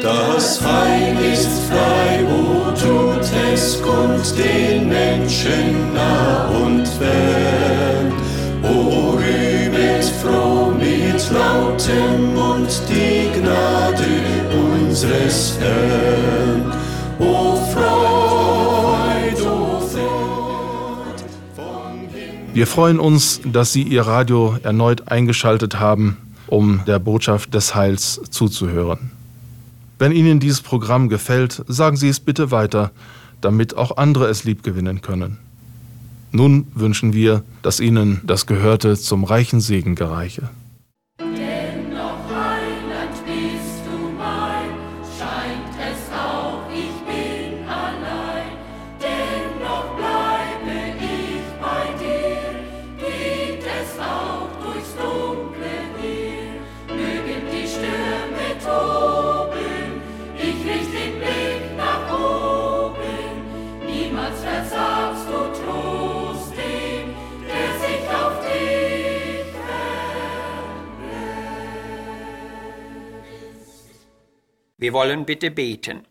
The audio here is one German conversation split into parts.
Das Heil ist frei, wo tut es kund den Menschen nah und fern. O rühmet froh mit lautem Mund die Gnade unseres Herrn. O Freud, o Freud vom. Wir freuen uns, dass Sie Ihr Radio erneut eingeschaltet haben, um der Botschaft des Heils zuzuhören. Wenn Ihnen dieses Programm gefällt, sagen Sie es bitte weiter, damit auch andere es liebgewinnen können. Nun wünschen wir, dass Ihnen das Gehörte zum reichen Segen gereiche. Wir wollen bitte beten.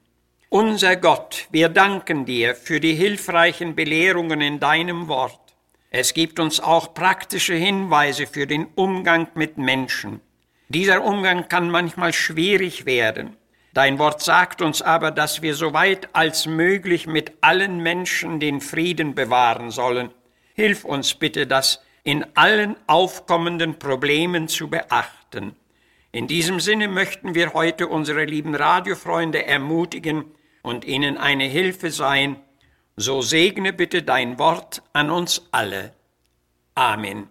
Unser Gott, wir danken dir für die hilfreichen Belehrungen in deinem Wort. Es gibt uns auch praktische Hinweise für den Umgang mit Menschen. Dieser Umgang kann manchmal schwierig werden. Dein Wort sagt uns aber, dass wir so weit als möglich mit allen Menschen den Frieden bewahren sollen. Hilf uns bitte, das in allen aufkommenden Problemen zu beachten. In diesem Sinne möchten wir heute unsere lieben Radiofreunde ermutigen und ihnen eine Hilfe sein. So segne bitte dein Wort an uns alle. Amen.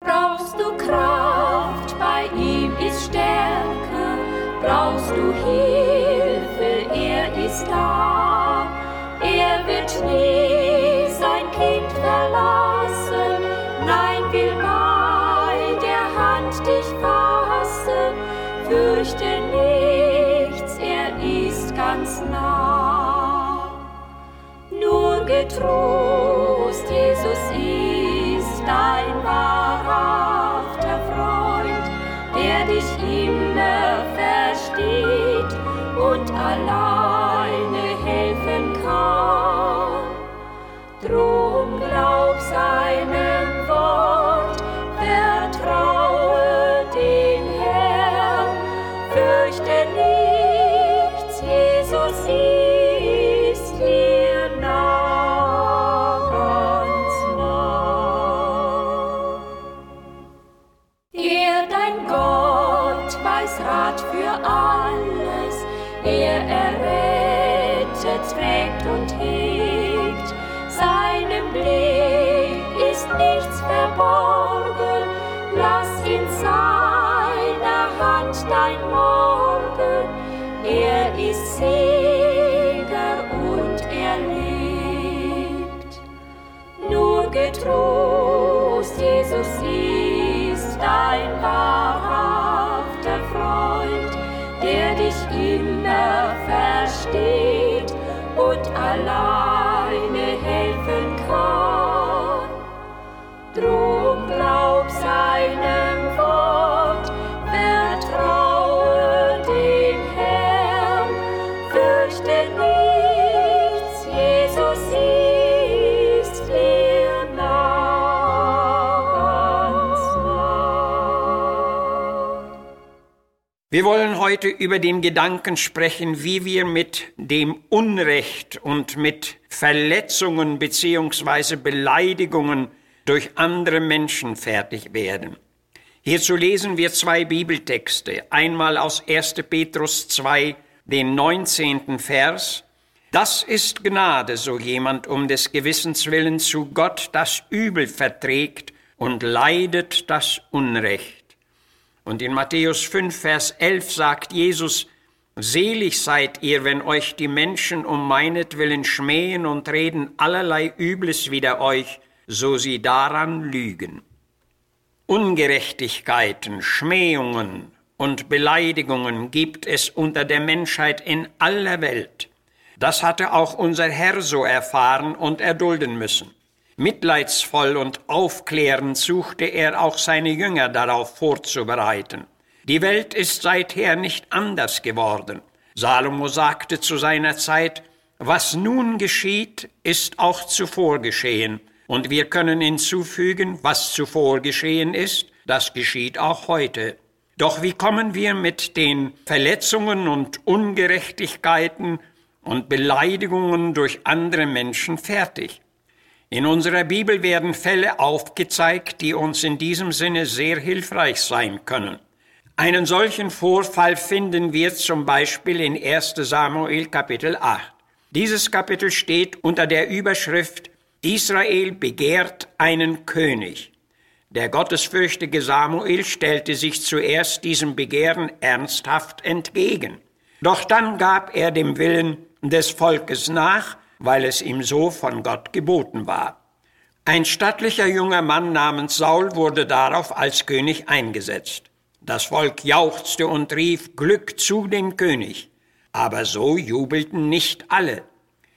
Brauchst du Kraft, bei ihm ist Stärke. Brauchst du Hilfe, er ist da. Er wird nie Fürchte nichts, er ist ganz nah. Nur getrost, Jesus ist dein wahrhafter verborgen. Lass in seiner Hand dein Morgen. Er ist Sieger und er lebt. Nur getrost, Jesus ist dein wahrhafter Freund, der dich immer versteht und alleine heute über den Gedanken sprechen, wie wir mit dem Unrecht und mit Verletzungen beziehungsweise Beleidigungen durch andere Menschen fertig werden. Hierzu lesen wir zwei Bibeltexte. Einmal aus 1. Petrus 2, den 19. Vers. Das ist Gnade, so jemand um des Gewissens willen zu Gott das Übel verträgt und leidet das Unrecht. Und in Matthäus 5, Vers 11 sagt Jesus, Selig seid ihr, wenn euch die Menschen um meinetwillen schmähen und reden allerlei Übles wider euch, so sie daran lügen. Ungerechtigkeiten, Schmähungen und Beleidigungen gibt es unter der Menschheit in aller Welt. Das hatte auch unser Herr so erfahren und erdulden müssen. Mitleidsvoll und aufklärend suchte er auch seine Jünger darauf vorzubereiten. Die Welt ist seither nicht anders geworden. Salomo sagte zu seiner Zeit, was nun geschieht, ist auch zuvor geschehen. Und wir können hinzufügen, was zuvor geschehen ist, das geschieht auch heute. Doch wie kommen wir mit den Verletzungen und Ungerechtigkeiten und Beleidigungen durch andere Menschen fertig? In unserer Bibel werden Fälle aufgezeigt, die uns in diesem Sinne sehr hilfreich sein können. Einen solchen Vorfall finden wir zum Beispiel in 1 Samuel Kapitel 8. Dieses Kapitel steht unter der Überschrift Israel begehrt einen König. Der gottesfürchtige Samuel stellte sich zuerst diesem Begehren ernsthaft entgegen. Doch dann gab er dem Willen des Volkes nach, weil es ihm so von Gott geboten war. Ein stattlicher junger Mann namens Saul wurde darauf als König eingesetzt. Das Volk jauchzte und rief Glück zu dem König. Aber so jubelten nicht alle.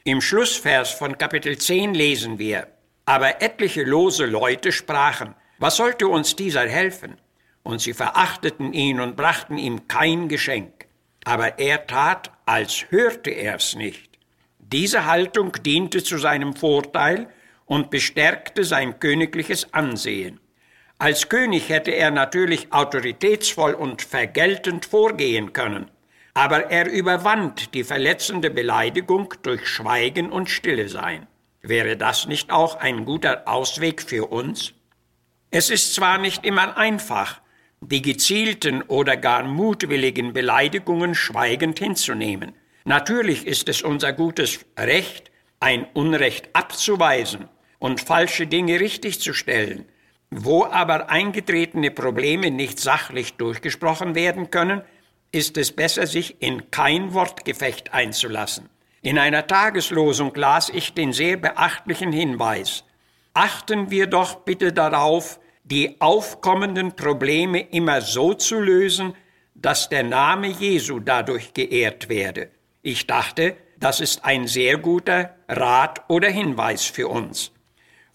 Im Schlussvers von Kapitel 10 lesen wir, aber etliche lose Leute sprachen, was sollte uns dieser helfen? Und sie verachteten ihn und brachten ihm kein Geschenk. Aber er tat, als hörte er's nicht. Diese Haltung diente zu seinem Vorteil und bestärkte sein königliches Ansehen. Als König hätte er natürlich autoritätsvoll und vergeltend vorgehen können, aber er überwand die verletzende Beleidigung durch Schweigen und Stille sein. Wäre das nicht auch ein guter Ausweg für uns? Es ist zwar nicht immer einfach, die gezielten oder gar mutwilligen Beleidigungen schweigend hinzunehmen. Natürlich ist es unser gutes Recht, ein Unrecht abzuweisen und falsche Dinge richtigzustellen, wo aber eingetretene Probleme nicht sachlich durchgesprochen werden können, ist es besser, sich in kein Wortgefecht einzulassen. In einer Tageslosung las ich den sehr beachtlichen Hinweis, achten wir doch bitte darauf, die aufkommenden Probleme immer so zu lösen, dass der Name Jesu dadurch geehrt werde. Ich dachte, das ist ein sehr guter Rat oder Hinweis für uns.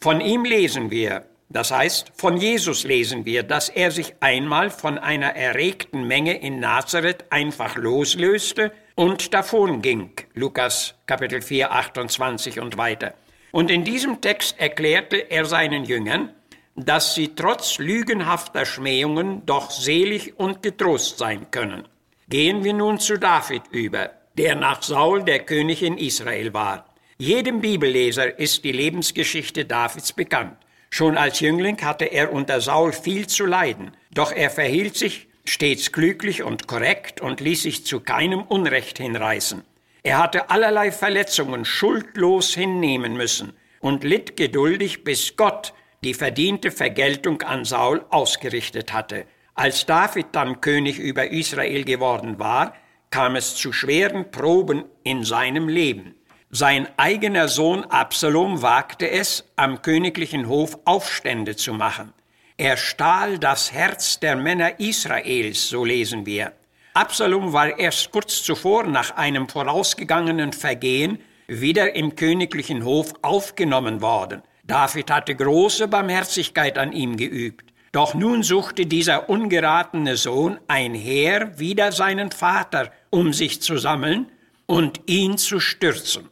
Von ihm lesen wir, das heißt, von Jesus lesen wir, dass er sich einmal von einer erregten Menge in Nazareth einfach loslöste und davonging. Lukas Kapitel 4, 28 und weiter. Und in diesem Text erklärte er seinen Jüngern, dass sie trotz lügenhafter Schmähungen doch selig und getrost sein können. Gehen wir nun zu David über, der nach Saul der König in Israel war. Jedem Bibelleser ist die Lebensgeschichte Davids bekannt. Schon als Jüngling hatte er unter Saul viel zu leiden, doch er verhielt sich stets glücklich und korrekt und ließ sich zu keinem Unrecht hinreißen. Er hatte allerlei Verletzungen schuldlos hinnehmen müssen und litt geduldig, bis Gott die verdiente Vergeltung an Saul ausgerichtet hatte. Als David dann König über Israel geworden war, kam es zu schweren Proben in seinem Leben. Sein eigener Sohn Absalom wagte es, am königlichen Hof Aufstände zu machen. Er stahl das Herz der Männer Israels, so lesen wir. Absalom war erst kurz zuvor nach einem vorausgegangenen Vergehen wieder im königlichen Hof aufgenommen worden. David hatte große Barmherzigkeit an ihm geübt. Doch nun suchte dieser ungeratene Sohn ein Heer wider seinen Vater, um sich zu sammeln und ihn zu stürzen.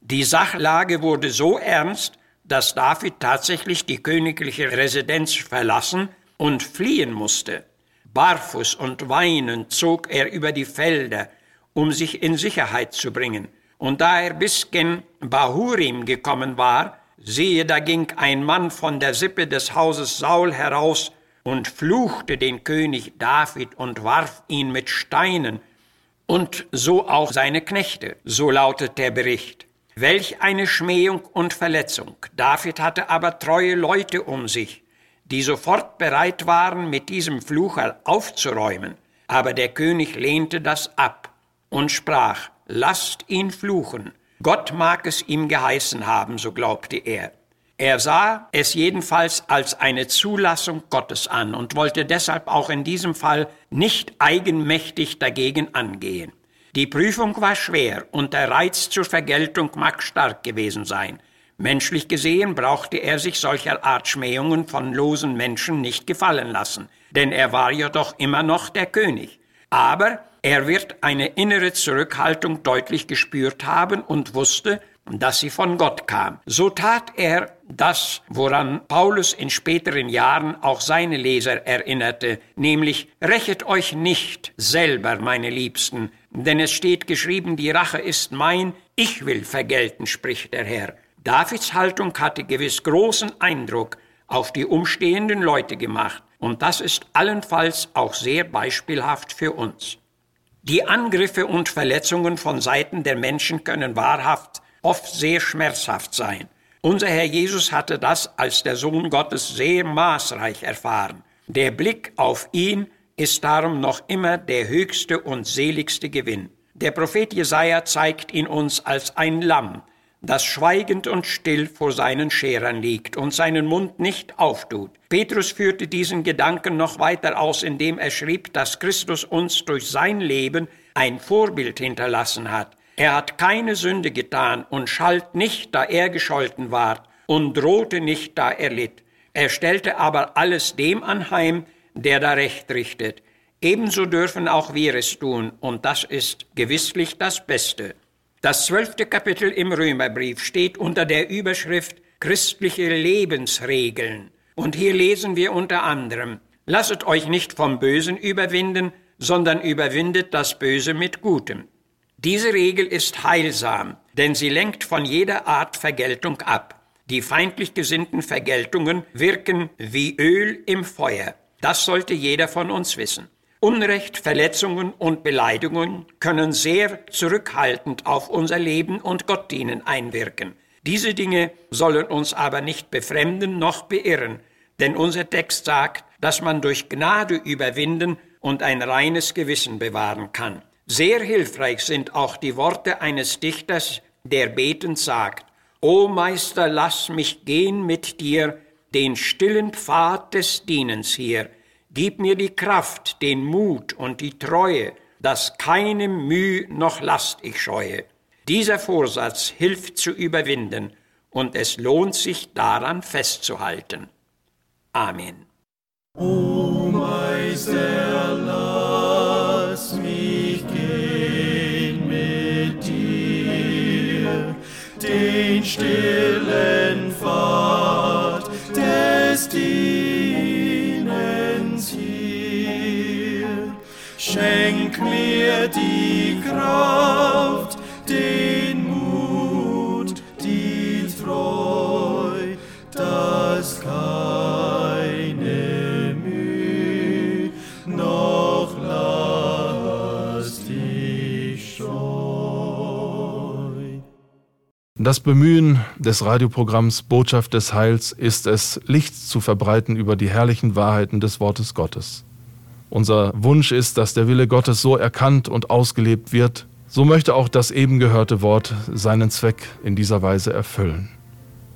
Die Sachlage wurde so ernst, dass David tatsächlich die königliche Residenz verlassen und fliehen musste. Barfuß und weinend zog er über die Felder, um sich in Sicherheit zu bringen. Und da er bis gen Bahurim gekommen war, siehe, da ging ein Mann von der Sippe des Hauses Saul heraus und fluchte den König David und warf ihn mit Steinen und so auch seine Knechte, so lautet der Bericht. Welch eine Schmähung und Verletzung. David hatte aber treue Leute um sich, die sofort bereit waren, mit diesem Flucher aufzuräumen. Aber der König lehnte das ab und sprach, lasst ihn fluchen. Gott mag es ihm geheißen haben, so glaubte er. Er sah es jedenfalls als eine Zulassung Gottes an und wollte deshalb auch in diesem Fall nicht eigenmächtig dagegen angehen. Die Prüfung war schwer und der Reiz zur Vergeltung mag stark gewesen sein. Menschlich gesehen brauchte er sich solcher Art Schmähungen von losen Menschen nicht gefallen lassen, denn er war ja doch immer noch der König. Aber Er wird eine innere Zurückhaltung deutlich gespürt haben und wusste, dass sie von Gott kam. So tat er das, woran Paulus in späteren Jahren auch seine Leser erinnerte, nämlich Rächet euch nicht selber, meine Liebsten, denn es steht geschrieben, die Rache ist mein, ich will vergelten, spricht der Herr. Davids Haltung hatte gewiss großen Eindruck auf die umstehenden Leute gemacht, und das ist allenfalls auch sehr beispielhaft für uns. Die Angriffe und Verletzungen von Seiten der Menschen können wahrhaft oft sehr schmerzhaft sein. Unser Herr Jesus hatte das als der Sohn Gottes sehr maßreich erfahren. Der Blick auf ihn ist darum noch immer der höchste und seligste Gewinn. Der Prophet Jesaja zeigt ihn uns als ein Lamm, das schweigend und still vor seinen Scherern liegt und seinen Mund nicht auftut. Petrus führte diesen Gedanken noch weiter aus, indem er schrieb, dass Christus uns durch sein Leben ein Vorbild hinterlassen hat. Er hat keine Sünde getan und schalt nicht, da er gescholten ward, und drohte nicht, da er litt. Er stellte aber alles dem anheim, der da Recht richtet. Ebenso dürfen auch wir es tun, und das ist gewisslich das Beste. Das zwölfte Kapitel im Römerbrief steht unter der Überschrift Christliche Lebensregeln. Und hier lesen wir unter anderem, Lasset euch nicht vom Bösen überwinden, sondern überwindet das Böse mit Gutem. Diese Regel ist heilsam, denn sie lenkt von jeder Art Vergeltung ab. Die feindlich gesinnten Vergeltungen wirken wie Öl im Feuer. Das sollte jeder von uns wissen. Unrecht, Verletzungen und Beleidigungen können sehr zurückhaltend auf unser Leben und Gottdienen einwirken. Diese Dinge sollen uns aber nicht befremden noch beirren, denn unser Text sagt, dass man durch Gnade überwinden und ein reines Gewissen bewahren kann. Sehr hilfreich sind auch die Worte eines Dichters, der betend sagt, O Meister, lass mich gehen mit dir den stillen Pfad des Dienens hier. Gib mir die Kraft, den Mut und die Treue, dass keine Mühe noch Last ich scheue. Dieser Vorsatz hilft zu überwinden, und es lohnt sich daran festzuhalten. Amen. O Meister, lass mich gehen mit dir, den stillen Das Bemühen des Radioprogramms Botschaft des Heils ist es, Licht zu verbreiten über die herrlichen Wahrheiten des Wortes Gottes. Unser Wunsch ist, dass der Wille Gottes so erkannt und ausgelebt wird, so möchte auch das eben gehörte Wort seinen Zweck in dieser Weise erfüllen.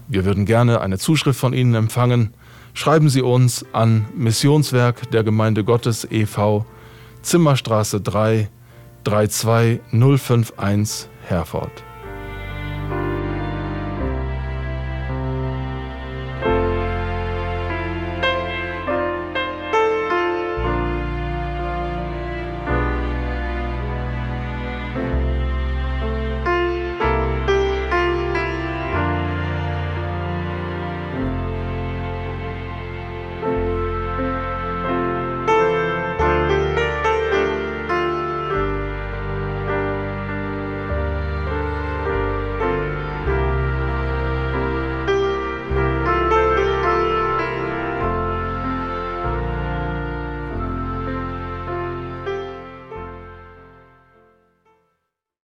Wir würden gerne eine Zuschrift von Ihnen empfangen. Schreiben Sie uns an Missionswerk der Gemeinde Gottes e.V., Zimmerstraße 3, 32051 Herford.